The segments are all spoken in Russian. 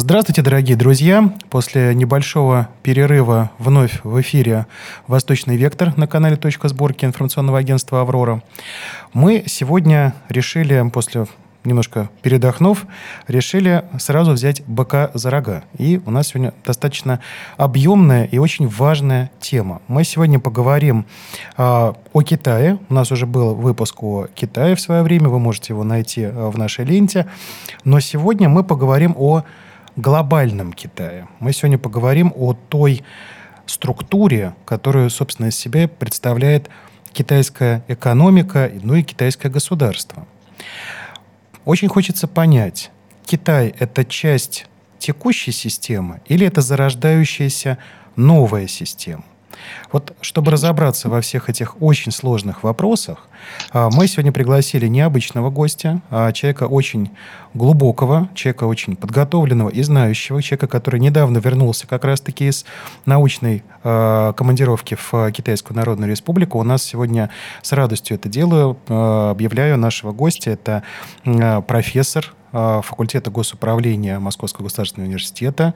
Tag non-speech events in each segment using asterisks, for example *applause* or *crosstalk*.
Здравствуйте, дорогие друзья! После небольшого перерыва вновь в эфире «Восточный вектор» на канале «Точка сборки» информационного агентства «Аврора». Мы сегодня решили, после немножко передохнув, решили сразу взять быка за рога. И у нас сегодня достаточно объемная и очень важная тема. Мы сегодня поговорим э, о Китае. У нас уже был выпуск о Китае в свое время, вы можете его найти в нашей ленте. Но сегодня мы поговорим о глобальном Китае. Мы сегодня поговорим о той структуре, которую, собственно, из себя представляет китайская экономика, ну и китайское государство. Очень хочется понять, Китай – это часть текущей системы или это зарождающаяся новая система? Вот чтобы разобраться во всех этих очень сложных вопросах, а, мы сегодня пригласили необычного гостя, а человека очень глубокого, человека очень подготовленного и знающего, человека, который недавно вернулся как раз-таки из научной а, командировки в Китайскую Народную Республику. У нас сегодня с радостью это делаю. Объявляю нашего гостя. Это профессор факультета госуправления Московского государственного университета,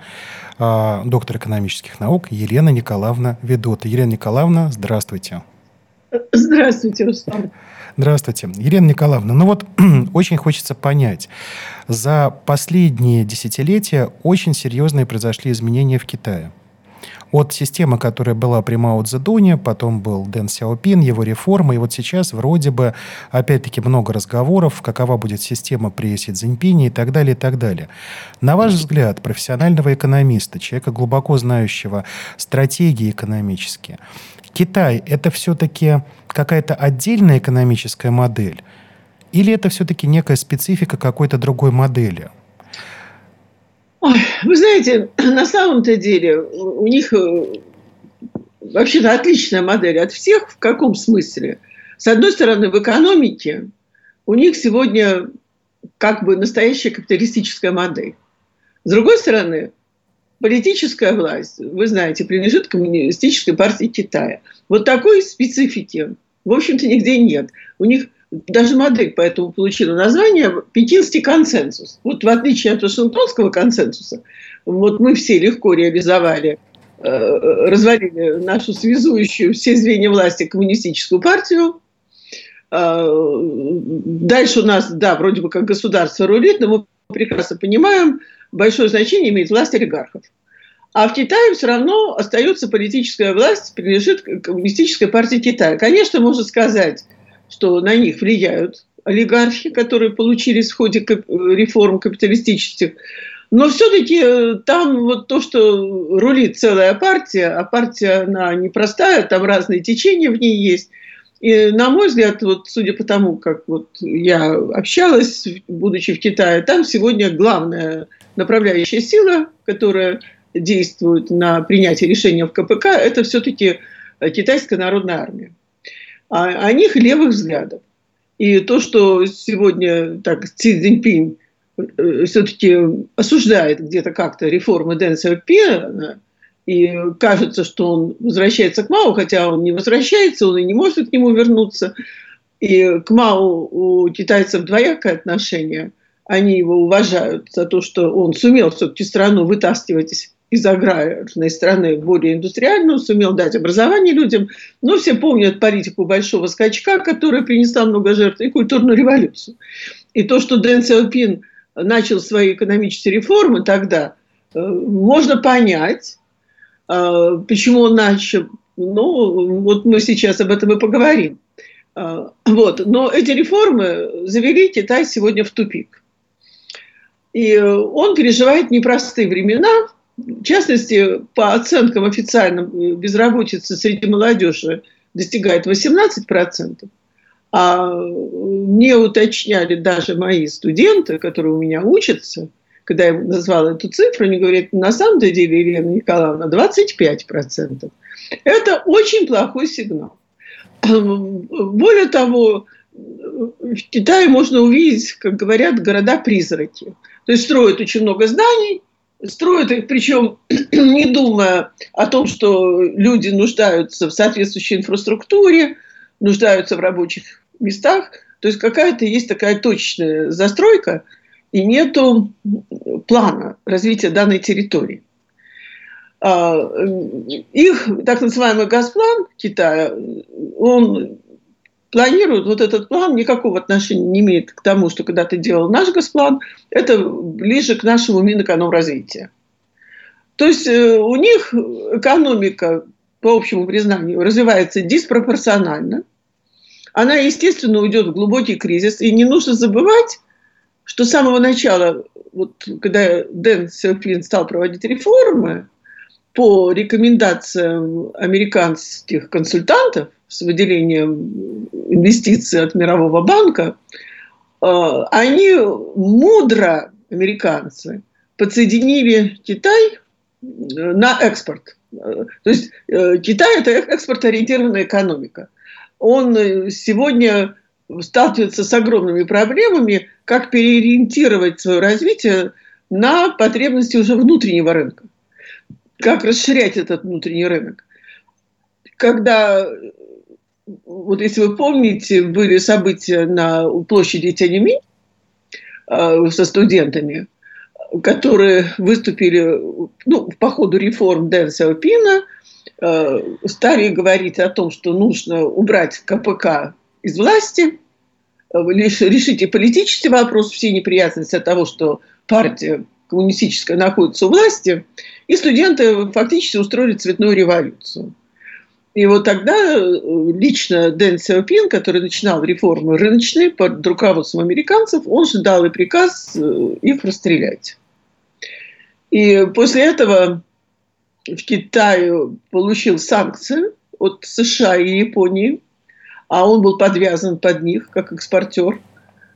а, доктор экономических наук Елена Николаевна Ведота. Елена Николаевна, здравствуйте. Здравствуйте, Руслан. Здравствуйте. Елена Николаевна, ну вот *clears throat* очень хочется понять. За последние десятилетия очень серьезные произошли изменения в Китае от системы, которая была при Мао Цзэдуне, потом был Дэн Сяопин, его реформа, и вот сейчас вроде бы, опять-таки, много разговоров, какова будет система при Си Цзиньпине и так далее, и так далее. На ваш взгляд, профессионального экономиста, человека, глубоко знающего стратегии экономические, Китай – это все-таки какая-то отдельная экономическая модель? Или это все-таки некая специфика какой-то другой модели? Ой, вы знаете, *clears throat* на самом-то деле у них э, вообще-то отличная модель от всех. В каком смысле? С одной стороны, в экономике у них сегодня как бы настоящая капиталистическая модель. С другой стороны, политическая власть, вы знаете, принадлежит коммунистической партии Китая. Вот такой специфики, в общем-то, нигде нет. У них даже модель поэтому получила название «Пекинский консенсус». Вот в отличие от Вашингтонского консенсуса, вот мы все легко реализовали, э, развалили нашу связующую все звенья власти коммунистическую партию. Э, дальше у нас, да, вроде бы как государство рулит, но мы прекрасно понимаем, большое значение имеет власть олигархов. А в Китае все равно остается политическая власть, принадлежит коммунистической партии Китая. Конечно, можно сказать, что на них влияют олигархи, которые получились в ходе реформ капиталистических. Но все-таки э, там вот то, что рулит целая партия, а партия, она непростая, там разные течения в ней есть. И, на мой взгляд, вот судя по тому, как вот я общалась, будучи в Китае, там сегодня главная направляющая сила, которая действует на принятие решения в КПК, это все-таки китайская народная армия а о них левых взглядов. И то, что сегодня так Си Цзиньпинь э, все-таки осуждает где-то как-то реформы Дэн Сяопина, и кажется, что он возвращается к Мао, хотя он не возвращается, он и не может к нему вернуться. И к Мао у китайцев двоякое отношение. Они его уважают за то, что он сумел все-таки страну вытаскивать из аграрной страны более индустриальную, сумел дать образование людям. Но все помнят политику большого скачка, которая принесла много жертв, и культурную революцию. И то, что Дэн Сяопин начал свои экономические реформы тогда, э, можно понять, э, почему он начал. Ну, вот мы сейчас об этом и поговорим. Э, вот. Но эти реформы завели Китай сегодня в тупик. И он переживает непростые времена, в частности, по оценкам официальным, безработица среди молодежи достигает 18%, а не уточняли даже мои студенты, которые у меня учатся, когда я назвала эту цифру, они говорят, на самом деле, Елена Николаевна, 25%. Это очень плохой сигнал. Более того, в Китае можно увидеть, как говорят, города-призраки. То есть строят очень много зданий, строят их, причем *clears throat* не думая о том, что люди нуждаются в соответствующей инфраструктуре, нуждаются в рабочих местах. То есть какая-то есть такая точная застройка. и нету плана развития данной территории. А, их так называемый Газплан Китая, он планирует, вот этот план никакого отношения не имеет к тому, что когда-то делал наш Газплан, это ближе к нашему Минэкономразвития. То есть э, у них экономика, по общему признанию, развивается диспропорционально. Она, естественно, уйдет в глубокий кризис. И не нужно забывать, что с самого начала, вот, когда Дэн Сяопин стал проводить реформы, по рекомендациям американских консультантов с выделением инвестиций от Мирового банка, э, они мудро, американцы, подсоединили Китай на экспорт. То есть э, Китай – это экспортоориентированная экономика. Он э, сегодня сталкивается с огромными проблемами, как переориентировать свое развитие на потребности уже внутреннего рынка. Как расширять этот внутренний рынок. Когда, вот если вы помните, были события на площади Тяньаньминь э, со студентами, которые выступили ну, по ходу реформ Дэн Сяопина, э, стали говорить о том, что нужно убрать КПК из власти, решить и политический вопрос, все неприятности от того, что партия коммунистическая находится у власти, и студенты фактически устроили цветную революцию. И вот тогда э, лично Дэн Сяопин, который начинал реформы рыночные под руководством американцев, он же дал и приказ их расстрелять. И после этого в Китае получил санкции от США и Японии, а он был подвязан под них как экспортер.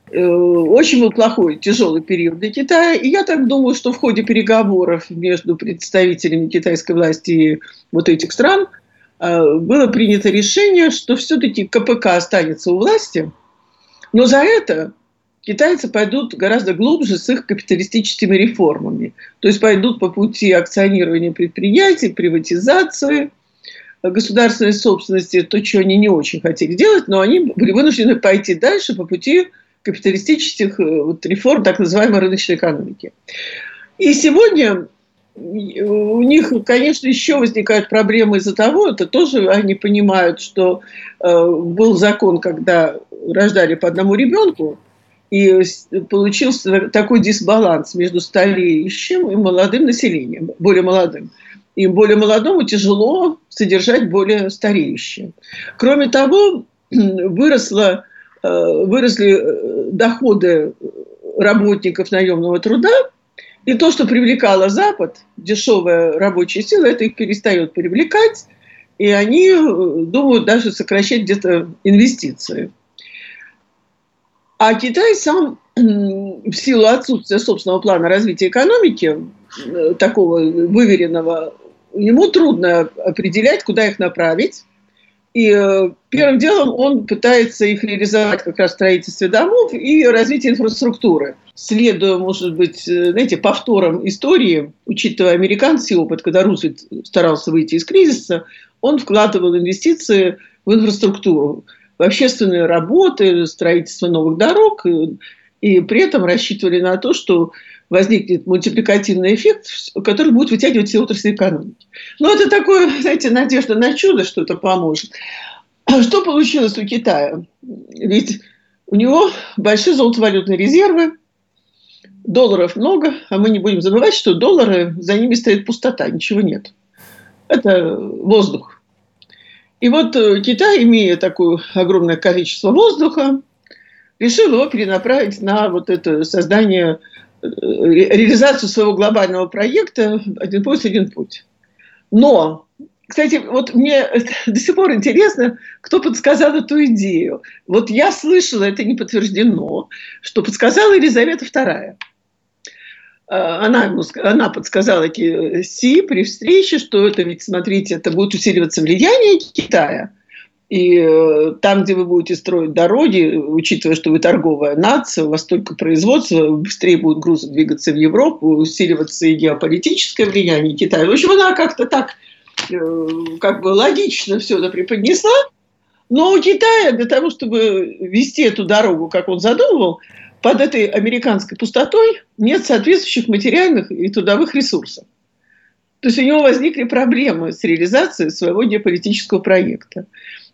Э, очень был плохой, тяжелый период для Китая. И я так думаю, что в ходе переговоров между представителями китайской власти и вот этих стран э, было принято решение, что все-таки КПК останется у власти, но за это китайцы пойдут гораздо глубже с их капиталистическими реформами. То есть пойдут по пути акционирования предприятий, приватизации, государственной собственности, то, что они не очень хотели делать, но они были вынуждены пойти дальше по пути капиталистических э, вот, реформ так называемой рыночной экономики. И сегодня у них, конечно, еще возникают проблемы из-за того, это тоже они понимают, что э, был закон, когда рождали по одному ребенку, и получился такой дисбаланс между стареющим и молодым населением, более молодым. И более молодому тяжело содержать более стареющее. Кроме того, выросло, выросли э, доходы работников наемного труда, и то, что привлекало Запад, дешевая рабочая сила, это их перестает привлекать, и они э, думают даже сокращать где-то инвестиции. А Китай сам в силу отсутствия собственного плана развития экономики, э, такого выверенного, ему трудно определять, куда их направить. И э, первым делом он пытается их реализовать как раз в строительстве домов и развитие инфраструктуры. Следуя, может быть, э, знаете, повторам истории, учитывая американский опыт, когда Рузвельт старался выйти из кризиса, он вкладывал инвестиции в инфраструктуру в общественные работы, строительство новых дорог, и, и при этом рассчитывали на то, что возникнет мультипликативный эффект, который будет вытягивать все отрасли экономики. Но это такое, знаете, надежда на чудо, что это поможет. А что получилось у Китая? Ведь у него большие золотовалютные резервы, долларов много, а мы не будем забывать, что доллары, за ними стоит пустота, ничего нет. Это воздух. И вот э, Китай, имея такое огромное количество воздуха, решил его перенаправить на вот это создание, реализацию своего глобального проекта «Один пояс, один путь». Но, кстати, вот мне *laughs* до сих пор интересно, кто подсказал эту идею. Вот я слышала, это не подтверждено, что подсказала Елизавета II. А, она, она подсказала Си при встрече, что это ведь, смотрите, это будет усиливаться влияние Китая. И э, там, где вы будете строить дороги, учитывая, что вы торговая нация, у вас только производство, быстрее будут грузы двигаться в Европу, усиливаться и геополитическое влияние Китая. В общем, она как-то так э, как бы логично все это преподнесла. Но у Китая для того, чтобы вести эту дорогу, как он задумывал, под этой американской пустотой нет соответствующих материальных и трудовых ресурсов. То есть у него возникли проблемы с реализацией своего геополитического проекта.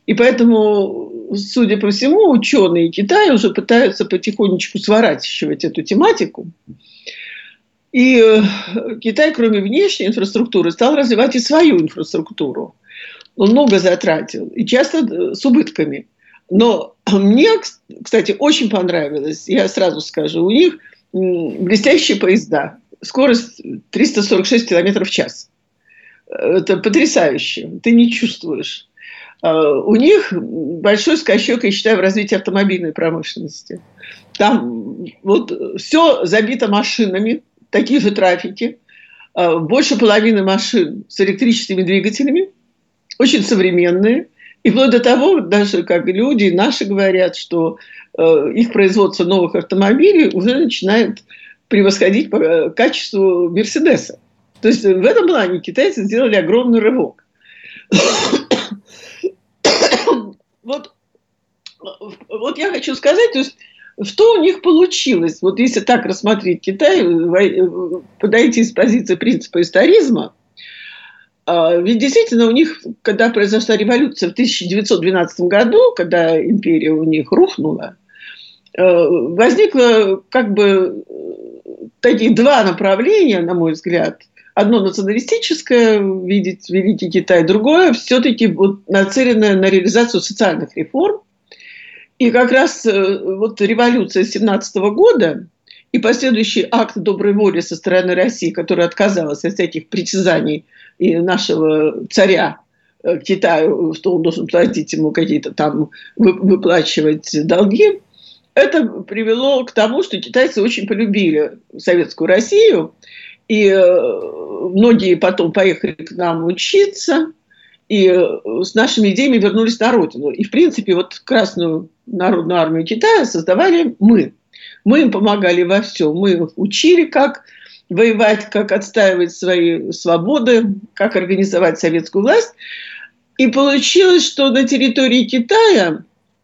И поэтому, судя по всему, ученые Китая уже пытаются потихонечку сворачивать эту тематику. И э, Китай, кроме внешней инфраструктуры, стал развивать и свою инфраструктуру. Он много затратил, и часто э, с убытками. Но мне, кстати, очень понравилось, я сразу скажу, у них блестящие поезда. Скорость 346 км в час. Это потрясающе. Ты не чувствуешь. А, у них большой скачок, я считаю, в развитии автомобильной промышленности. Там вот все забито машинами, такие же трафики. А, больше половины машин с электрическими двигателями, очень современные. И вплоть до того, даже как люди наши говорят, что э, их производство новых автомобилей уже начинает превосходить по э, качеству Мерседеса. То есть в этом плане китайцы сделали огромный рывок. Вот, вот я хочу сказать, то есть что у них получилось? Вот если так рассмотреть Китай, подойти с позиции принципа историзма, а, ведь действительно у них, когда произошла революция в 1912 году, когда империя у них рухнула, э, возникло как бы такие два направления, на мой взгляд. Одно националистическое, видеть Великий Китай, другое все-таки вот нацеленное на реализацию социальных реформ. И как раз э, вот революция 17 года и последующий акт доброй воли со стороны России, которая отказалась от всяких притязаний и нашего царя э, к Китаю, что он должен платить ему какие-то там, выплачивать долги, это привело к тому, что китайцы очень полюбили советскую Россию, и э, многие потом поехали к нам учиться, и э, с нашими идеями вернулись на родину. И, в принципе, вот Красную народную армию Китая создавали мы. Мы им помогали во всем. Мы их учили, как воевать, как отстаивать свои свободы, как организовать советскую власть. И получилось, что на территории Китая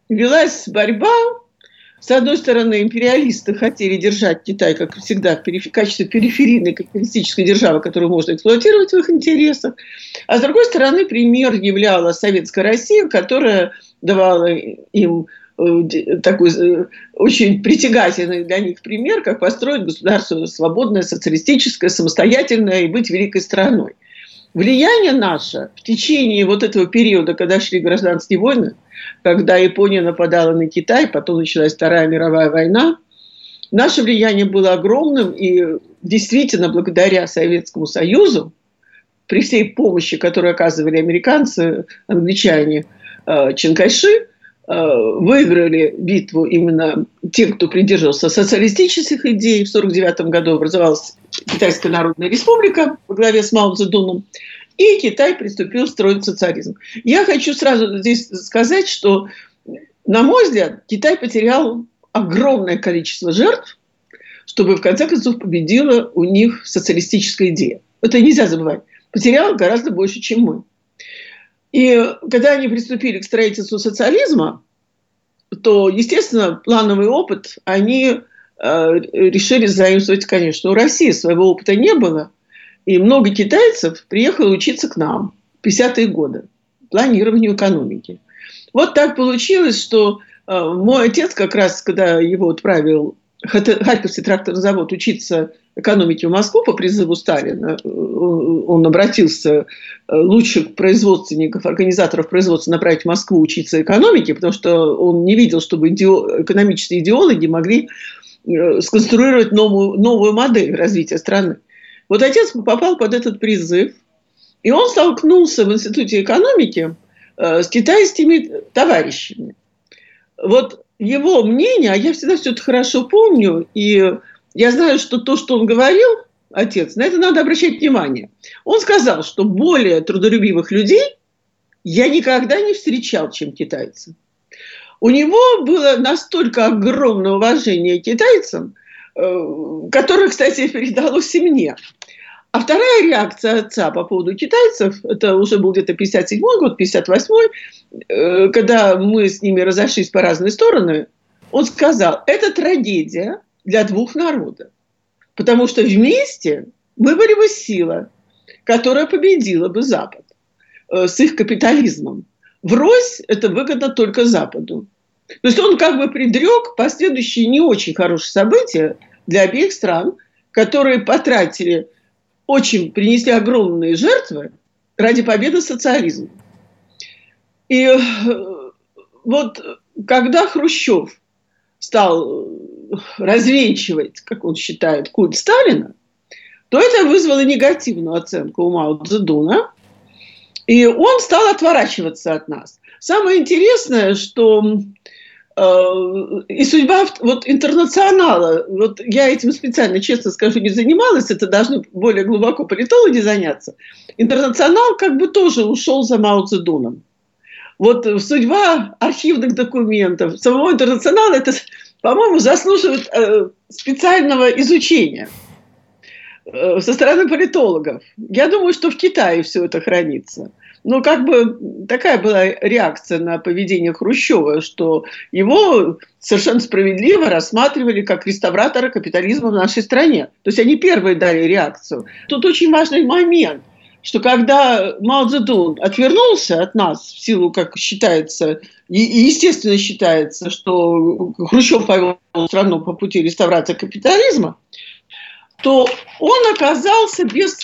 велась борьба. С одной стороны, империалисты хотели держать Китай, как всегда, в качестве периферийной капиталистической державы, которую можно эксплуатировать в их интересах. А с другой стороны, пример являла Советская Россия, которая давала им Э, такой э, очень притягательный для них пример, как построить государство свободное, социалистическое, самостоятельное и быть великой страной. Влияние наше в течение вот этого периода, когда шли гражданские войны, когда Япония нападала на Китай, потом началась Вторая мировая война, наше влияние было огромным, и действительно благодаря Советскому Союзу, при всей помощи, которую оказывали американцы, англичане, э, Чанкайши, Э, выиграли битву именно те, кто придерживался социалистических идей. В 1949 году образовалась Китайская Народная Республика во главе с Мао Цзэдуном. И Китай приступил строить социализм. Я хочу сразу здесь сказать, что, на мой взгляд, Китай потерял огромное количество жертв, чтобы в конце концов победила у них социалистическая идея. Это нельзя забывать. Потерял гораздо больше, чем мы. И когда они приступили к строительству социализма, то, естественно, плановый опыт они э, решили заимствовать, конечно. У России своего опыта не было, и много китайцев приехало учиться к нам в 50-е годы, планированию экономики. Вот так получилось, что э, мой отец как раз, когда его отправил Харьковский тракторный завод учиться экономике в Москву по призыву Сталина. Он обратился э, лучших производственников, организаторов производства направить в Москву учиться экономике, потому что он не видел, чтобы экономические идеологи могли э, сконструировать новую, новую модель развития страны. Вот отец попал под этот призыв, и он столкнулся в Институте экономики э, с китайскими товарищами. Вот его мнение, а я всегда все это хорошо помню, и я знаю, что то, что он говорил, отец, на это надо обращать внимание. Он сказал, что более трудолюбивых людей я никогда не встречал, чем китайцы. У него было настолько огромное уважение к китайцам, э, которое, кстати, передалось и мне. А вторая реакция отца по поводу китайцев, это уже был где-то 57 год, 58 э, когда мы с ними разошлись по разные стороны, Он сказал, это трагедия для двух народов. Потому что вместе мы были бы сила, которая победила бы Запад э, с их капитализмом. Врозь это выгодно только Западу. То есть он как бы предрек последующие не очень хорошие события для обеих стран, которые потратили, очень принесли огромные жертвы ради победы социализма. И э, вот когда Хрущев стал развенчивать, как он считает, культ Сталина, то это вызвало негативную оценку у Мао Цзэдуна, и он стал отворачиваться от нас. Самое интересное, что э, и судьба вот интернационала, вот я этим специально, честно скажу, не занималась, это должны более глубоко политологи заняться. Интернационал как бы тоже ушел за Мао Цзэдуном. Вот судьба архивных документов самого интернационала, это, по-моему, заслуживает э, специального изучения э, со стороны политологов. Я думаю, что в Китае все это хранится. Но как бы такая была реакция на поведение Хрущева, что его совершенно справедливо рассматривали как реставратора капитализма в нашей стране. То есть они первые дали реакцию. Тут очень важный момент что когда Мао Цзэдун отвернулся от нас в силу, как считается, и, естественно считается, что Хрущев повел страну по пути реставрации капитализма, то он оказался без,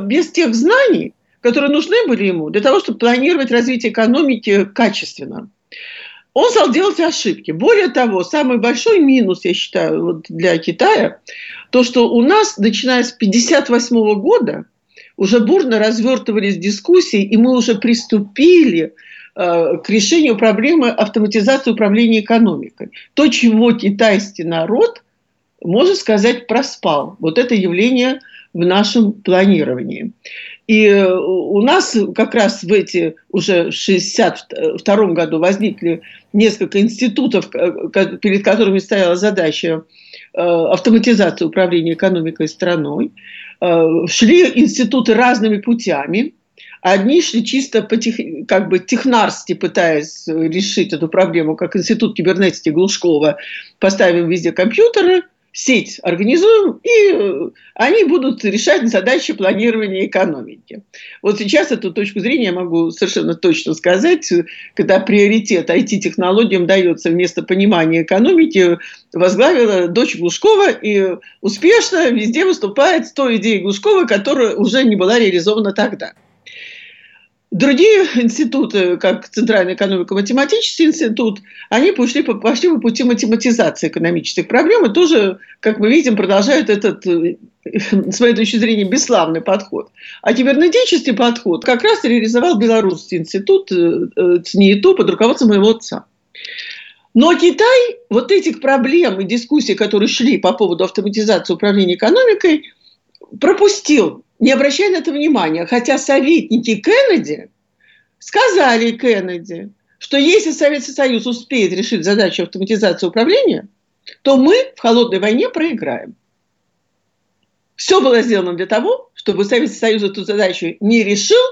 без тех знаний, которые нужны были ему для того, чтобы планировать развитие экономики качественно. Он стал делать ошибки. Более того, самый большой минус, я считаю, вот для Китая, то, что у нас, начиная с 1958 года, уже бурно развертывались дискуссии, и мы уже приступили э, к решению проблемы автоматизации управления экономикой. То, чего китайский народ, можно сказать, проспал. Вот это явление в нашем планировании. И э, у нас как раз в эти уже в 1962 году возникли несколько институтов, э, перед которыми стояла задача автоматизации управления экономикой страной. Э, шли институты разными путями. Одни шли чисто по тех, как бы технарски, пытаясь решить эту проблему, как институт кибернетики Глушкова, поставим везде компьютеры, сеть организуем, и э, они будут решать задачи планирования экономики. Вот сейчас эту точку зрения я могу совершенно точно сказать, когда приоритет IT-технологиям дается вместо понимания экономики, возглавила дочь Глушкова и успешно везде выступает с той идеей Глушкова, которая уже не была реализована тогда. Другие институты, как Центральный экономико-математический институт, они пошли, пошли по пути математизации экономических проблем и тоже, как мы видим, продолжают этот, э, с моей точки зрения, бесславный подход. А кибернетический подход как раз реализовал Белорусский институт э, э, ЦНИИТУ под руководством моего отца. Но Китай вот этих проблем и дискуссий, которые шли по поводу автоматизации управления экономикой, пропустил не обращая на это внимания. Хотя советники Кеннеди сказали Кеннеди, что если Советский Союз успеет решить задачу автоматизации управления, то мы в холодной войне проиграем. Все было сделано для того, чтобы Советский Союз эту задачу не решил,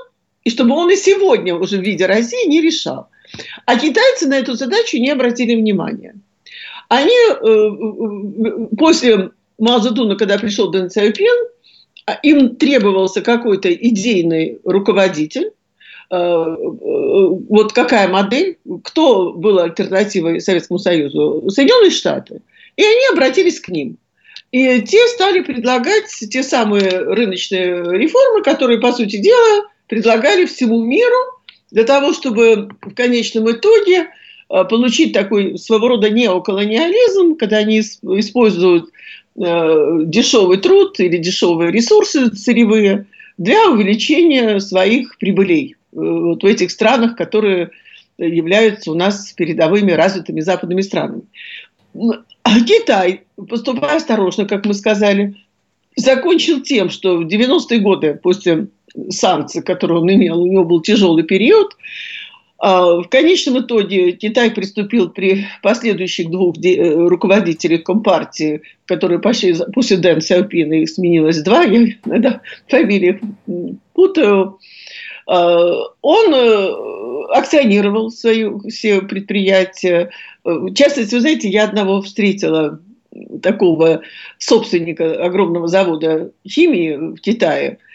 и чтобы он и сегодня уже в виде России не решал. А китайцы на эту задачу не обратили внимания. Они э, э, э после Мао Цзэдуна, когда пришел Дэн Цзяопин, им требовался какой-то идейный руководитель, э, э, вот какая модель, кто был альтернативой Советскому Союзу? Соединенные Штаты. И они обратились к ним. И те стали предлагать те самые рыночные реформы, которые, по сути дела, предлагали всему миру для того, чтобы в конечном итоге получить такой своего рода неоколониализм, когда они используют Э, дешевый труд или дешевые ресурсы сырьевые для увеличения своих прибылей э, вот в этих странах, которые являются у нас передовыми развитыми западными странами. А Китай, поступая осторожно, как мы сказали, закончил тем, что в 90-е годы, после санкций, которые он имел, у него был тяжелый период, в конечном итоге Китай приступил при последующих двух э, руководителях Компартии, которые пошли после Дэн Сяопина, их сменилось два, я иногда фамилии путаю, он акционировал свои все предприятия. В частности, вы знаете, я одного встретила, такого собственника огромного завода химии в Китае –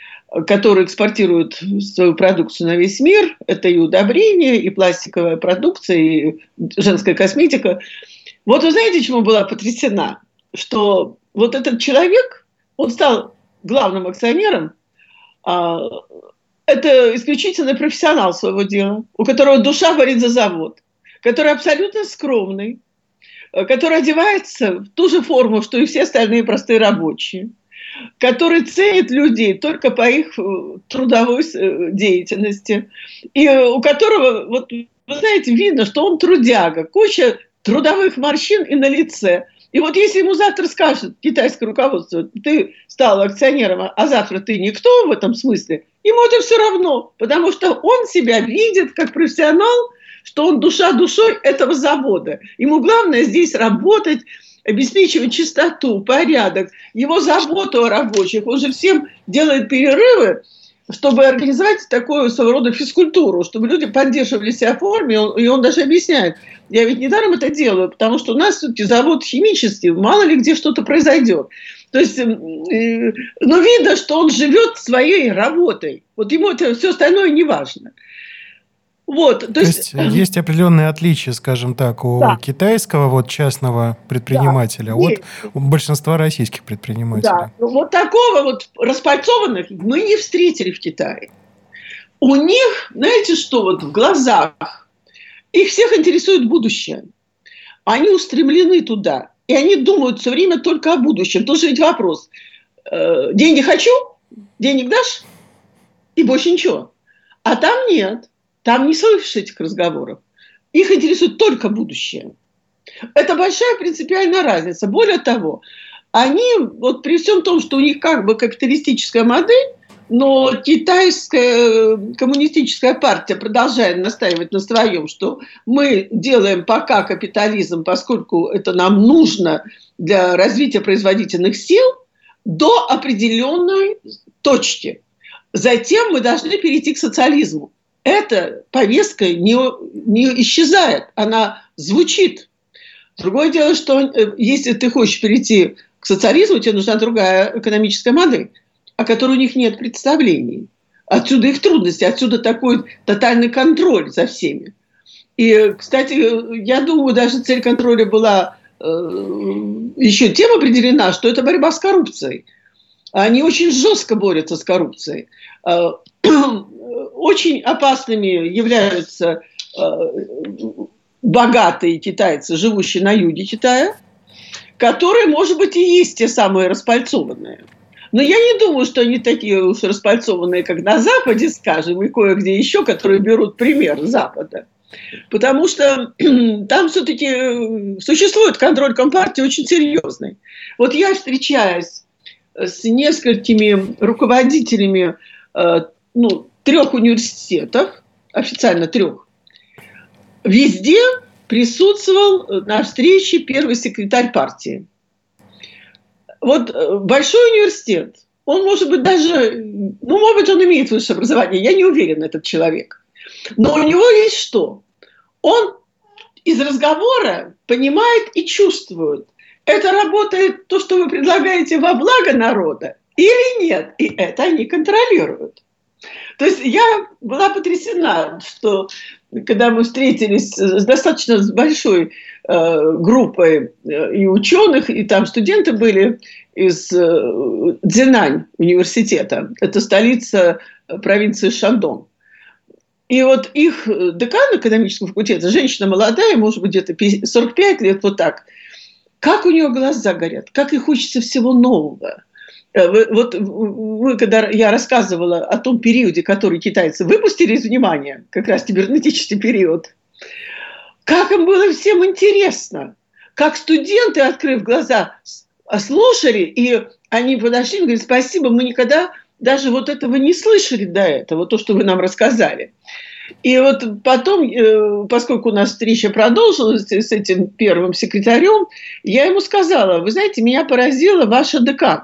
который экспортирует свою продукцию на весь мир. Это и удобрения, и пластиковая продукция, и женская косметика. Вот вы знаете, чему была потрясена? Что вот этот человек, он стал главным акционером, а, это исключительно профессионал своего дела, у которого душа горит за завод, который абсолютно скромный, который одевается в ту же форму, что и все остальные простые рабочие – который ценит людей только по их э, трудовой э, деятельности, и э, у которого, вот, вы знаете, видно, что он трудяга, куча трудовых морщин и на лице. И вот если ему завтра скажет китайское руководство, ты стал акционером, а завтра ты никто в этом смысле, ему это все равно, потому что он себя видит как профессионал, что он душа душой этого завода. Ему главное здесь работать, обеспечивать чистоту, порядок, его заботу о рабочих. Он же всем делает перерывы, чтобы организовать такую своего рода физкультуру, чтобы люди поддерживали себя в форме, и он даже объясняет, я ведь недаром это делаю, потому что у нас все-таки завод химический, мало ли где что-то произойдет. То есть, э, ну, видно, что он живет своей работой. Вот ему это все остальное не важно. Вот, то, то есть, есть есть определенные отличия, скажем так, у да. китайского вот частного предпринимателя да, от большинства российских предпринимателей. Да, ну, вот такого вот распальцованных мы не встретили в Китае. У них, знаете что, вот в глазах их всех интересует будущее. Они устремлены туда, и они думают все время только о будущем. Тоже ведь вопрос: э, деньги хочу, денег дашь, и больше ничего. А там нет. Там не слышишь этих разговоров. Их интересует только будущее. Это большая принципиальная разница. Более того, они, вот при всем том, что у них как бы капиталистическая модель, но китайская э, коммунистическая партия продолжает настаивать на своем, что мы делаем пока капитализм, поскольку это нам нужно для развития производительных сил, до определенной точки. Затем мы должны перейти к социализму эта повестка не, не исчезает, она звучит. Другое дело, что э, если ты хочешь перейти к социализму, тебе нужна другая экономическая модель, о которой у них нет представлений. Отсюда их трудности, отсюда такой тотальный контроль за всеми. И, кстати, я думаю, даже цель контроля была э, еще тем определена, что это борьба с коррупцией. Они очень жестко борются с коррупцией. Э, очень опасными являются э, богатые китайцы, живущие на юге Китая, которые, может быть, и есть те самые распальцованные. Но я не думаю, что они такие уж распальцованные, как на Западе, скажем, и кое-где еще, которые берут пример Запада. Потому что *clears throat* там все-таки э, существует контроль Компартии очень серьезный. Вот я встречаюсь с несколькими руководителями э, ну, трех университетов, официально трех, везде присутствовал на встрече первый секретарь партии. Вот э, большой университет, он может быть даже, ну, может быть, он имеет высшее образование, я не уверен, этот человек. Но у него есть что? Он из разговора понимает и чувствует, это работает то, что вы предлагаете во благо народа или нет. И это они контролируют. То есть я была потрясена, что когда мы встретились с достаточно большой э, группой э, и ученых, и там студенты были из э, Дзинань университета, это столица провинции Шандон. И вот их декан экономического факультета, женщина молодая, может быть, где-то 45 лет, вот так, как у нее глаза горят, как ей хочется всего нового – Э, вот вы, когда я рассказывала о том периоде, который китайцы выпустили из внимания, как раз кибернетический период, как им было всем интересно, как студенты, открыв глаза, слушали, и они подошли и говорят, спасибо, мы никогда даже вот этого не слышали до этого, то, что вы нам рассказали. И вот потом, э, поскольку у нас встреча продолжилась с этим первым секретарем, я ему сказала, вы знаете, меня поразила ваша декан.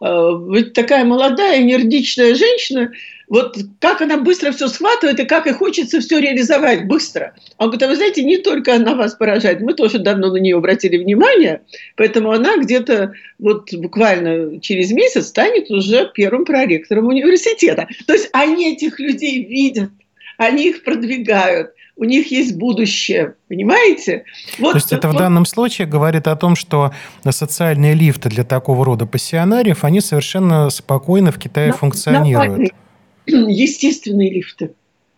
Ведь такая молодая, энергичная женщина, вот как она быстро все схватывает и как и хочется все реализовать быстро. Он говорит, а вы знаете, не только она вас поражает, мы тоже давно на нее обратили внимание, поэтому она где-то вот буквально через месяц станет уже первым проректором университета. То есть они этих людей видят, они их продвигают, у них есть будущее, понимаете? Вот, То есть это вот. в данном случае говорит о том, что социальные лифты для такого рода пассионариев, они совершенно спокойно в Китае на, функционируют. *clears throat* естественные лифты.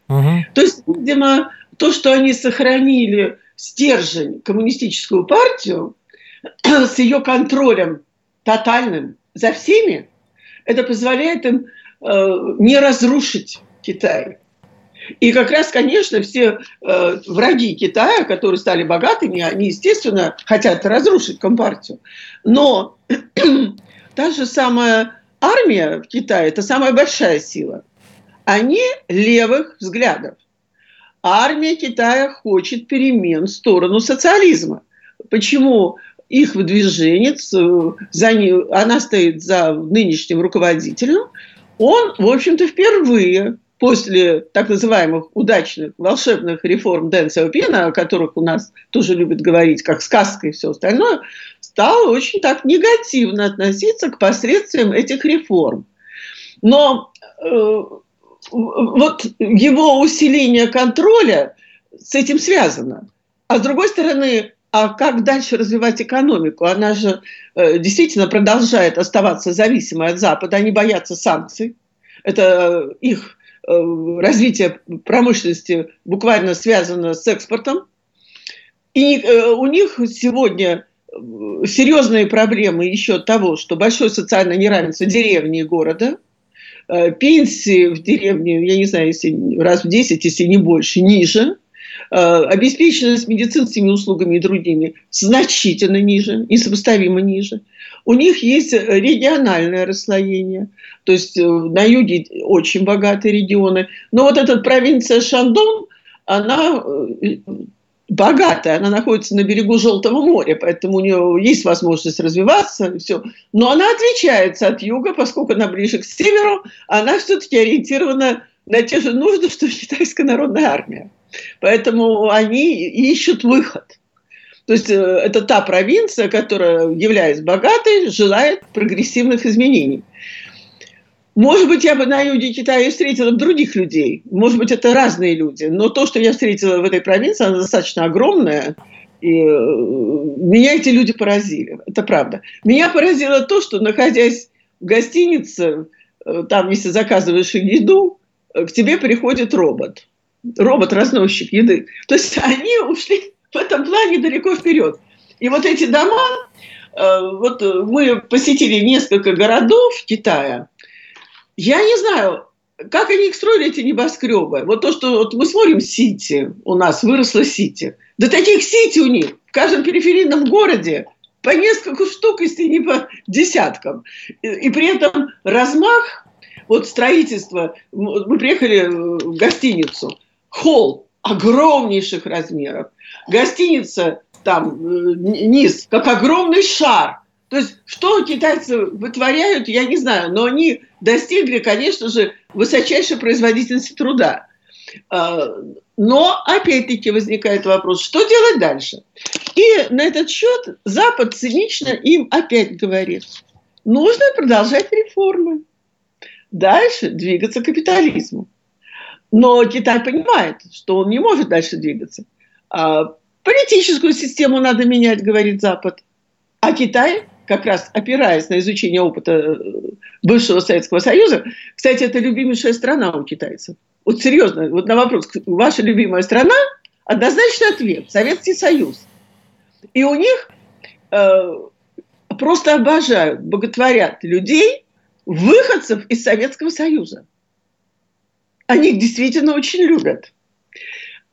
Угу. То есть, видимо, то, что они сохранили стержень коммунистическую партию *clears throat* с ее контролем тотальным за всеми, это позволяет им э, не разрушить Китай. И как раз, конечно, все э, враги Китая, которые стали богатыми, они, естественно, хотят разрушить Компартию. Но *clears throat* та же самая армия в Китае – это самая большая сила. Они левых взглядов. Армия Китая хочет перемен в сторону социализма. Почему их выдвиженец, э, за ней, она стоит за нынешним руководителем, он, в общем-то, впервые после так называемых удачных волшебных реформ Дэн Сяопина, о которых у нас тоже любят говорить, как сказка и все остальное, стал очень так негативно относиться к последствиям этих реформ. Но э, вот его усиление контроля с этим связано. А с другой стороны, а как дальше развивать экономику? Она же э, действительно продолжает оставаться зависимой от Запада. Они боятся санкций. Это их э, развитие промышленности буквально связано с экспортом. И э, у них сегодня серьезные проблемы еще того, что большое социальное неравенство деревни и города – Э, пенсии в деревне, я не знаю, если раз в 10, если не больше, ниже. Э, обеспеченность медицинскими услугами и другими значительно ниже, несопоставимо ниже. У них есть региональное расслоение. То есть э, на юге очень богатые регионы. Но вот эта провинция Шандон, она богатая, она находится на берегу Желтого моря, поэтому у нее есть возможность развиваться, и все. но она отличается от юга, поскольку она ближе к северу, она все-таки ориентирована на те же нужды, что китайская народная армия. Поэтому они ищут выход. То есть э, это та провинция, которая, являясь богатой, желает прогрессивных изменений. Может быть, я бы на юге Китая встретила других людей. Может быть, это разные люди. Но то, что я встретила в этой провинции, она достаточно огромная. И э, меня эти люди поразили. Это правда. Меня поразило то, что, находясь в гостинице, э, там, если заказываешь еду, к тебе приходит робот. Робот-разносчик еды. То есть *laughs* они ушли в этом плане далеко вперед. И вот эти дома, вот мы посетили несколько городов Китая, я не знаю, как они их строили, эти небоскребы. Вот то, что вот мы смотрим Сити, у нас выросло Сити. Да таких Сити у них в каждом периферийном городе по несколько штук, если не по десяткам. И, и при этом размах вот строительства. Мы приехали в гостиницу. Холл огромнейших размеров. Гостиница там э, низ, как огромный шар. То есть, что китайцы вытворяют, я не знаю, но они достигли, конечно же, высочайшей производительности труда. А, но, опять-таки, возникает вопрос, что делать дальше? И на этот счет Запад цинично им опять говорит, нужно продолжать реформы, дальше двигаться к капитализму. Но Китай понимает, что он не может дальше двигаться. Политическую систему надо менять, говорит Запад. А Китай как раз опираясь на изучение опыта э, бывшего Советского Союза, кстати, это любимейшая страна у китайцев. Вот серьезно, вот на вопрос, ваша любимая страна, однозначный ответ – Советский Союз. И у них э, просто обожают, боготворят людей, выходцев из Советского Союза. Они их действительно очень любят.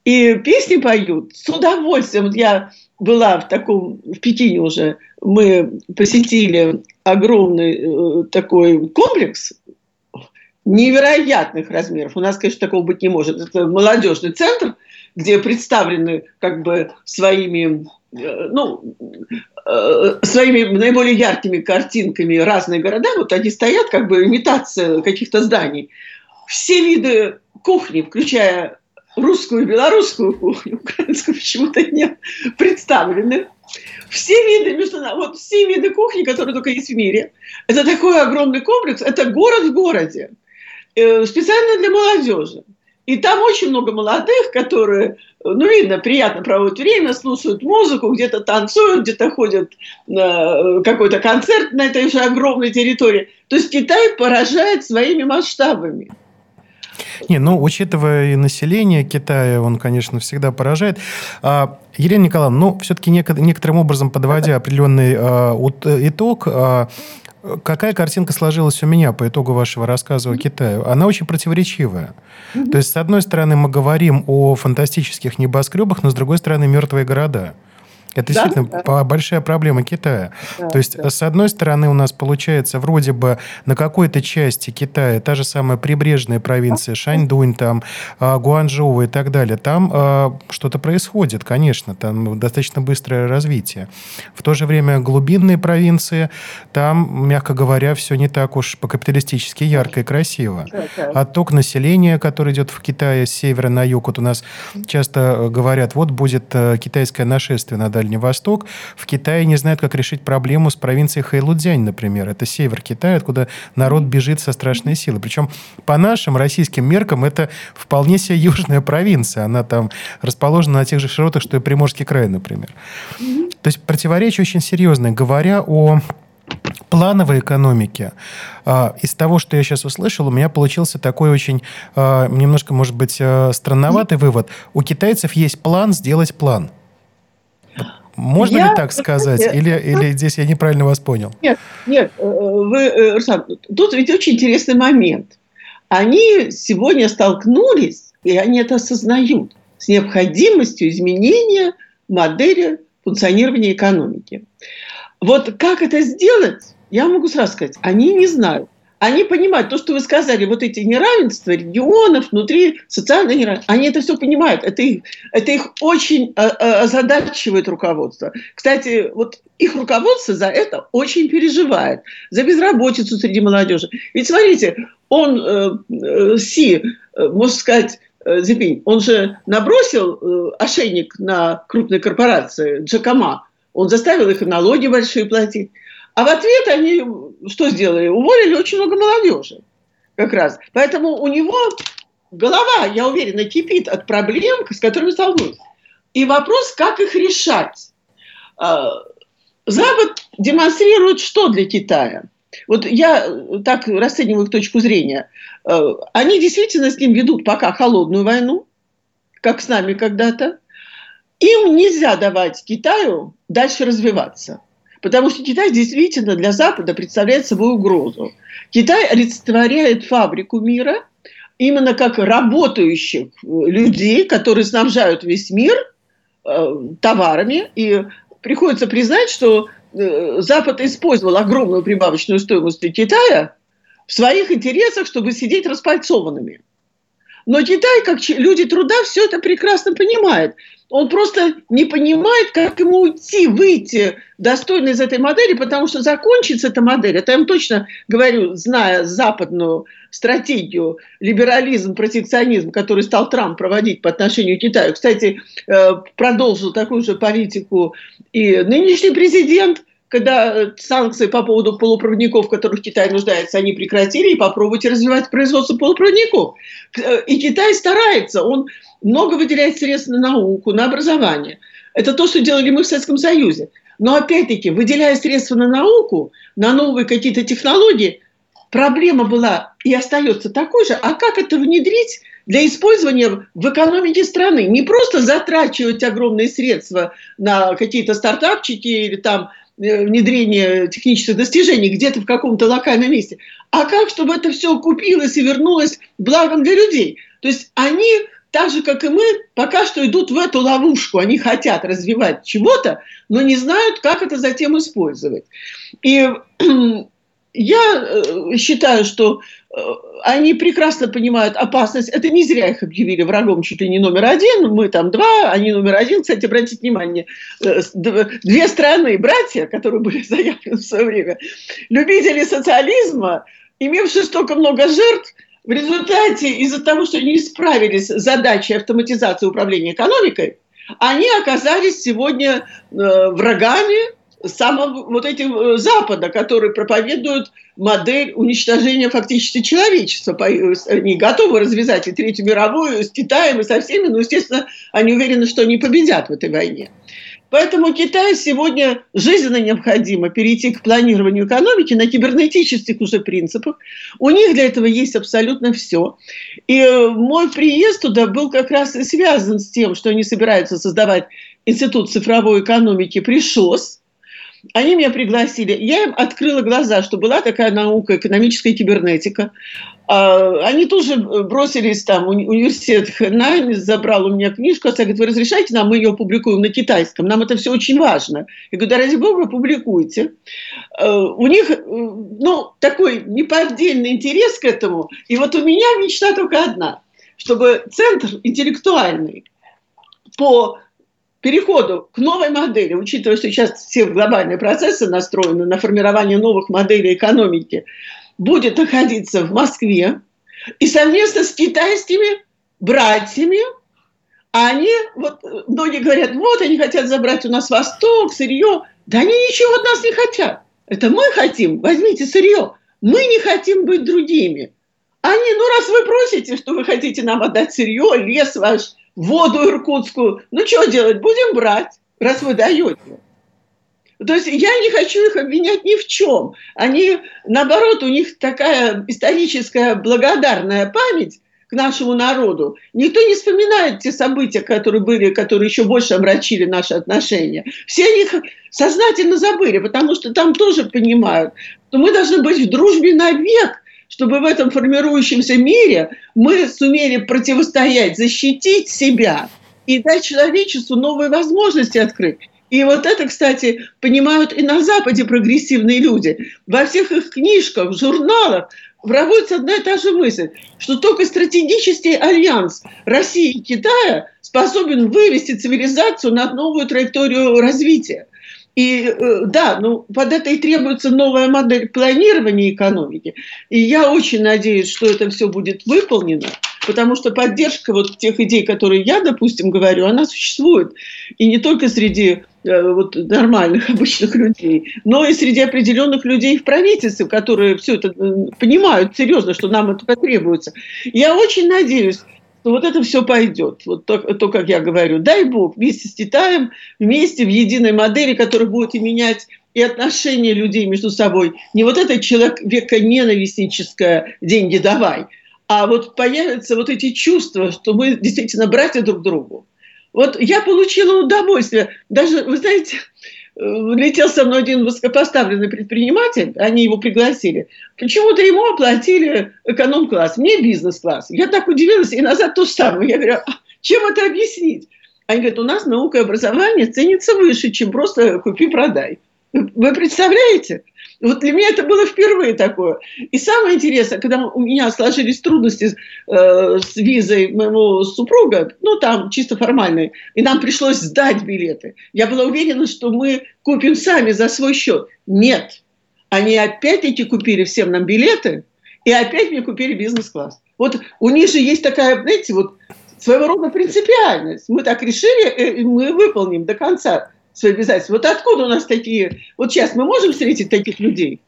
И песни поют с удовольствием. Вот я была в таком, в Пекине уже, мы посетили огромный э, такой комплекс невероятных размеров. У нас, конечно, такого быть не может. Это молодежный центр, где представлены как бы своими ну, своими наиболее яркими картинками разные города, вот они стоят, как бы имитация каких-то зданий. Все виды кухни, включая русскую и белорусскую кухню, *laughs* украинскую почему-то нет, представлены. Все виды, вот все виды кухни, которые только есть в мире. Это такой огромный комплекс, это город в городе, э, специально для молодежи. И там очень много молодых, которые, ну, видно, приятно проводят время, слушают музыку, где-то танцуют, где-то ходят на какой-то концерт на этой же огромной территории. То есть Китай поражает своими масштабами. Не, ну, учитывая и население Китая, он, конечно, всегда поражает. А, Елена Николаевна, ну, все-таки некоторым образом подводя определенный а, итог, а, какая картинка сложилась у меня по итогу вашего рассказа о Китае? Она очень противоречивая. То есть, с одной стороны, мы говорим о фантастических небоскребах, но с другой стороны, мертвые города. Это да, действительно да. большая проблема Китая. Да, То есть, да. с одной стороны, у нас получается вроде бы на какой-то части Китая та же самая прибрежная провинция Шаньдунь, там, а, Гуанчжоу и так далее. Там э, что-то происходит, конечно, там достаточно быстрое развитие. В то же время глубинные провинции, там, мягко говоря, все не так уж по-капиталистически ярко и красиво. Отток населения, который идет в Китае с севера на юг, вот у нас часто э, говорят, вот будет э, китайское нашествие на Дальний Дальний Восток. В Китае не знают, как решить проблему с провинцией Хэйлудзянь, например. Это север Китая, откуда народ бежит со страшной силой. Причем по нашим российским меркам это вполне себе южная провинция. Она там расположена на тех же широтах, что и Приморский край, например. То есть противоречие очень серьезное. Говоря о плановой экономике, а, из того, что я сейчас услышал, у меня получился такой очень а, немножко, может быть, а, странноватый вывод. У китайцев есть план сделать план. Можно я, ли так сказать? Или, или здесь я неправильно вас понял? Нет, нет, э, вы, э, Руслан, тут ведь очень интересный момент. Они сегодня столкнулись, и они это осознают, с необходимостью изменения модели функционирования экономики. Вот как это сделать, я могу сразу сказать, они не знают они понимают, то, что вы сказали, вот эти неравенства регионов, внутри социального неравенства, они это все понимают. Это их, это их очень э, э, озадачивает руководство. Кстати, вот их руководство за это очень переживает. За безработицу среди молодежи. Ведь смотрите, он, э, э, Си, можно сказать, Зипинь, он же набросил ошейник на крупные корпорации, Джакома. Он заставил их налоги большие платить. А в ответ они что сделали? Уволили очень много молодежи как раз. Поэтому у него голова, я уверена, кипит от проблем, с которыми столкнулся. И вопрос, как их решать. А, Запад демонстрирует что для Китая? Вот я так расцениваю их точку зрения. А, они действительно с ним ведут пока холодную войну, как с нами когда-то. Им нельзя давать Китаю дальше развиваться. Потому что Китай действительно для Запада представляет собой угрозу. Китай олицетворяет фабрику мира именно как работающих людей, которые снабжают весь мир э, товарами. И приходится признать, что э, Запад использовал огромную прибавочную стоимость Китая в своих интересах, чтобы сидеть распальцованными. Но Китай, как люди труда, все это прекрасно понимает. Он просто не понимает, как ему уйти, выйти достойно из этой модели, потому что закончится эта модель, это я вам точно говорю, зная западную стратегию, либерализм, протекционизм, который стал Трамп проводить по отношению к Китаю. Кстати, э, продолжил такую же политику и нынешний президент, когда санкции по поводу полупроводников, в которых Китай нуждается, они прекратили, и попробуйте развивать производство полупроводников. Э, и Китай старается, он много выделяет средств на науку, на образование. Это то, что делали мы в Советском Союзе. Но опять-таки, выделяя средства на науку, на новые какие-то технологии, проблема была и остается такой же. А как это внедрить для использования в экономике страны? Не просто затрачивать огромные средства на какие-то стартапчики или там э, внедрение технических достижений где-то в каком-то локальном месте, а как, чтобы это все купилось и вернулось благом для людей. То есть они так же, как и мы, пока что идут в эту ловушку. Они хотят развивать чего-то, но не знают, как это затем использовать. И *clears throat* я считаю, что они прекрасно понимают опасность. Это не зря их объявили врагом чуть ли не номер один. Мы там два, они номер один. Кстати, обратите внимание, две страны, братья, которые были *laughs* заявлены в свое время, любители социализма, имевшие столько много жертв, в результате из-за того, что не справились с задачей автоматизации управления экономикой, они оказались сегодня э, врагами самого вот этих э, Запада, которые проповедуют модель уничтожения фактически человечества. Они готовы развязать и Третью мировую с Китаем, и со всеми, но, естественно, они уверены, что они победят в этой войне. Поэтому Китаю сегодня жизненно необходимо перейти к планированию экономики на кибернетических уже принципах. У них для этого есть абсолютно все. И э, мой приезд туда был как раз и связан с тем, что они собираются создавать институт цифровой экономики при ШОС. Они меня пригласили. Я им открыла глаза, что была такая наука, экономическая кибернетика. А, они тоже бросились там, университет Хэнань забрал у меня книжку, я говорит, вы разрешаете нам, мы ее публикуем на китайском, нам это все очень важно. Я говорю, да ради бога, публикуйте. А, у них, ну, такой неподдельный интерес к этому, и вот у меня мечта только одна, чтобы центр интеллектуальный по переходу к новой модели, учитывая, что сейчас все глобальные процессы настроены на формирование новых моделей экономики, будет находиться в Москве и совместно с китайскими братьями они, вот многие говорят, вот они хотят забрать у нас Восток, сырье. Да они ничего от нас не хотят. Это мы хотим, возьмите сырье. Мы не хотим быть другими. Они, ну раз вы просите, что вы хотите нам отдать сырье, лес ваш, воду иркутскую, ну что делать, будем брать, раз вы даете. То есть я не хочу их обвинять ни в чем. Они, наоборот, у них такая историческая благодарная память к нашему народу. Никто не вспоминает те события, которые были, которые еще больше омрачили наши отношения. Все их сознательно забыли, потому что там тоже понимают, что мы должны быть в дружбе навек, чтобы в этом формирующемся мире мы сумели противостоять, защитить себя и дать человечеству новые возможности открыть. И вот это, кстати, понимают и на Западе прогрессивные люди. Во всех их книжках, журналах проводится одна и та же мысль, что только стратегический альянс России и Китая способен вывести цивилизацию на новую траекторию развития. И э, да, ну, под это и требуется новая модель планирования экономики. И я очень надеюсь, что это все будет выполнено, потому что поддержка вот тех идей, которые я, допустим, говорю, она существует. И не только среди э, вот, нормальных, *laughs* обычных людей, но и среди определенных людей в правительстве, которые все это э, понимают серьезно, что нам это потребуется. Я очень надеюсь, что вот это все пойдет. Вот то, то, как я говорю, дай Бог, вместе с Китаем, вместе в единой модели, которая будет и менять и отношения людей между собой. Не вот это человека ненавистническое «деньги давай», а вот появятся вот эти чувства, что мы действительно братья друг другу. Вот я получила удовольствие. Даже, вы знаете, летел со мной один высокопоставленный предприниматель, они его пригласили. Почему-то ему оплатили эконом-класс, мне бизнес-класс. Я так удивилась, и назад то самое. Я говорю, а чем это объяснить? Они говорят, у нас наука и образование ценится выше, чем просто купи-продай. Вы представляете? Вот для меня это было впервые такое. И самое интересное, когда у меня сложились трудности э, с визой моего супруга, ну там чисто формальные, и нам пришлось сдать билеты. Я была уверена, что мы купим сами за свой счет. Нет. Они опять-таки купили всем нам билеты, и опять мне купили бизнес-класс. Вот у них же есть такая, знаете, вот своего рода принципиальность. Мы так решили, э, и мы выполним до конца свои обязательства. Вот откуда у нас такие... Вот сейчас мы можем встретить таких людей?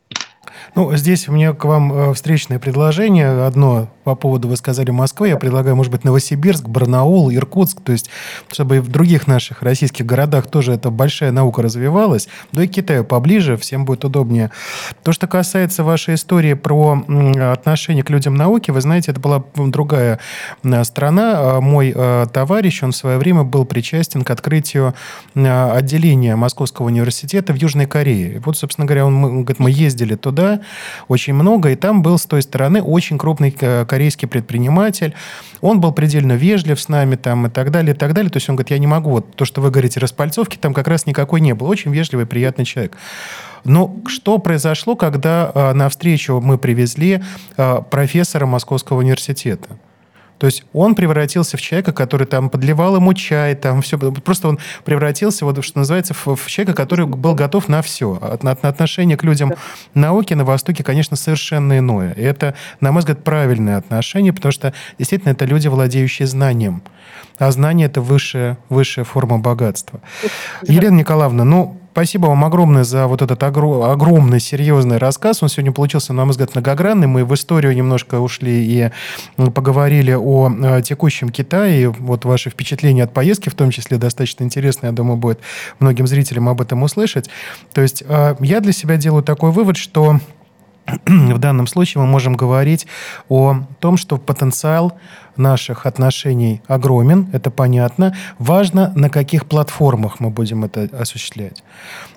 Ну, здесь у меня к вам э, встречное предложение. Одно по поводу, вы сказали, Москвы. Я предлагаю, может быть, Новосибирск, Барнаул, Иркутск. То есть, чтобы и в других наших российских городах тоже эта большая наука развивалась. Да и Китаю поближе, всем будет удобнее. То, что касается вашей истории про отношение к людям науки, вы знаете, это была другая страна. А мой э, товарищ, он в свое время был причастен к открытию отделения Московского университета в Южной Корее. И вот, собственно говоря, он, он говорит, мы ездили туда, очень много, и там был с той стороны очень крупный э, корейский предприниматель. Он был предельно вежлив с нами там и так далее, и так далее. То есть он говорит, я не могу, вот то, что вы говорите, распальцовки, там как раз никакой не было. Очень вежливый, приятный человек. Но что произошло, когда э, на встречу мы привезли э, профессора Московского университета? То есть он превратился в человека, который там подливал ему чай, там все. Просто он превратился, вот что называется, в, в человека, который был готов на все. От, от, отношение к людям науки на Востоке, конечно, совершенно иное. И это, на мой взгляд, правильное отношение, потому что действительно это люди, владеющие знанием. А знание – это высшая, высшая форма богатства. Елена Николаевна, ну, Спасибо вам огромное за вот этот огромный, серьезный рассказ. Он сегодня получился, на мой взгляд, многогранный. Мы в историю немножко ушли и поговорили о э, текущем Китае. Вот ваши впечатления от поездки, в том числе, достаточно интересно, я думаю, будет многим зрителям об этом услышать. То есть э, я для себя делаю такой вывод, что *clears throat* в данном случае мы можем говорить о том, что потенциал наших отношений огромен, это понятно. Важно, на каких платформах мы будем это осуществлять.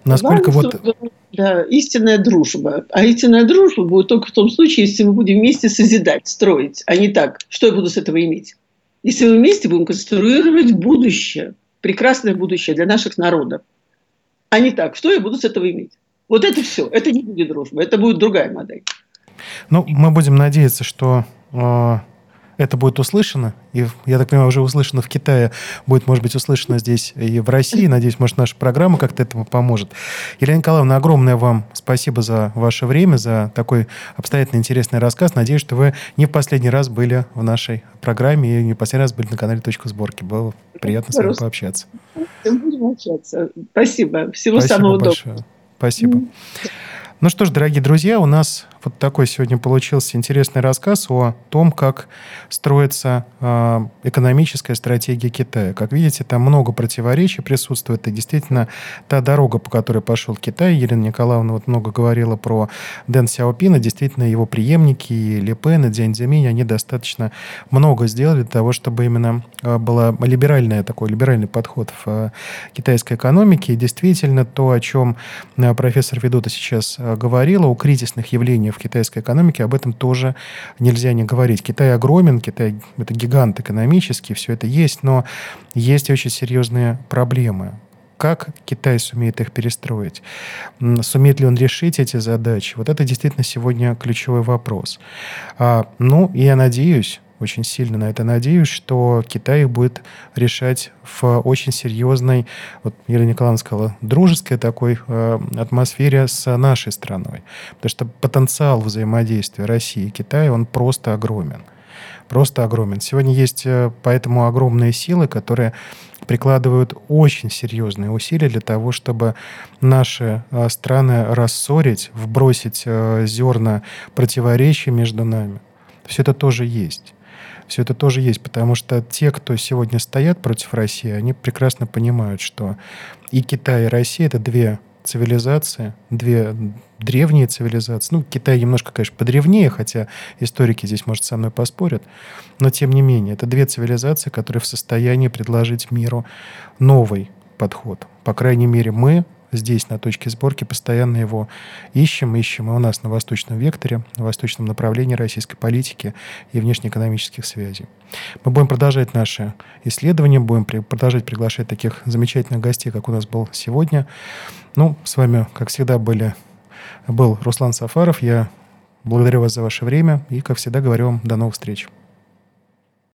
Насколько Важно, вот... Да, истинная дружба. А истинная дружба будет только в том случае, если мы будем вместе созидать, строить, а не так, что я буду с этого иметь. Если мы вместе будем конструировать будущее, прекрасное будущее для наших народов, а не так, что я буду с этого иметь. Вот это все. Это не будет дружба, это будет другая модель. Ну, мы будем надеяться, что э, это будет услышано. И, я так понимаю, уже услышано в Китае, будет, может быть, услышано здесь и в России. Надеюсь, может, наша программа как-то этому поможет. Елена Николаевна, огромное вам спасибо за ваше время, за такой обстоятельный, интересный рассказ. Надеюсь, что вы не в последний раз были в нашей программе и не в последний раз были на канале «Точка сборки». Было приятно с вами пообщаться. Будем общаться. Спасибо. Всего Спасибо самого большое. доброго. Спасибо. Ну что ж, дорогие друзья, у нас вот такой сегодня получился интересный рассказ о том, как строится э, экономическая стратегия Китая. Как видите, там много противоречий присутствует. И действительно, та дорога, по которой пошел Китай, Елена Николаевна вот много говорила про Дэн Сяопина, действительно, его преемники, и Ли Пен, и Дзянь Цзяминь, они достаточно много сделали для того, чтобы именно э, был либеральный такой либеральный подход в э, китайской экономике. И действительно, то, о чем профессор Ведота сейчас говорила, о кризисных явлениях в китайской экономике, об этом тоже нельзя не говорить. Китай огромен, Китай – это гигант экономический, все это есть, но есть очень серьезные проблемы как Китай сумеет их перестроить, сумеет ли он решить эти задачи. Вот это действительно сегодня ключевой вопрос. А, ну, я надеюсь, очень сильно на это надеюсь, что Китай их будет решать в очень серьезной, вот Елена Николаевна сказала, дружеской такой э, атмосфере с нашей страной. Потому что потенциал взаимодействия России и Китая, он просто огромен. Просто огромен. Сегодня есть э, поэтому огромные силы, которые прикладывают очень серьезные усилия для того, чтобы наши э, страны рассорить, вбросить э, зерна противоречий между нами. Все это тоже есть все это тоже есть, потому что те, кто сегодня стоят против России, они прекрасно понимают, что и Китай, и Россия — это две цивилизации, две древние цивилизации. Ну, Китай немножко, конечно, подревнее, хотя историки здесь, может, со мной поспорят, но тем не менее, это две цивилизации, которые в состоянии предложить миру новый подход. По крайней мере, мы здесь, на точке сборки, постоянно его ищем, ищем. И у нас на восточном векторе, на восточном направлении российской политики и внешнеэкономических связей. Мы будем продолжать наши исследования, будем при, продолжать приглашать таких замечательных гостей, как у нас был сегодня. Ну, с вами, как всегда, были, был Руслан Сафаров. Я благодарю вас за ваше время и, как всегда, говорю вам до новых встреч.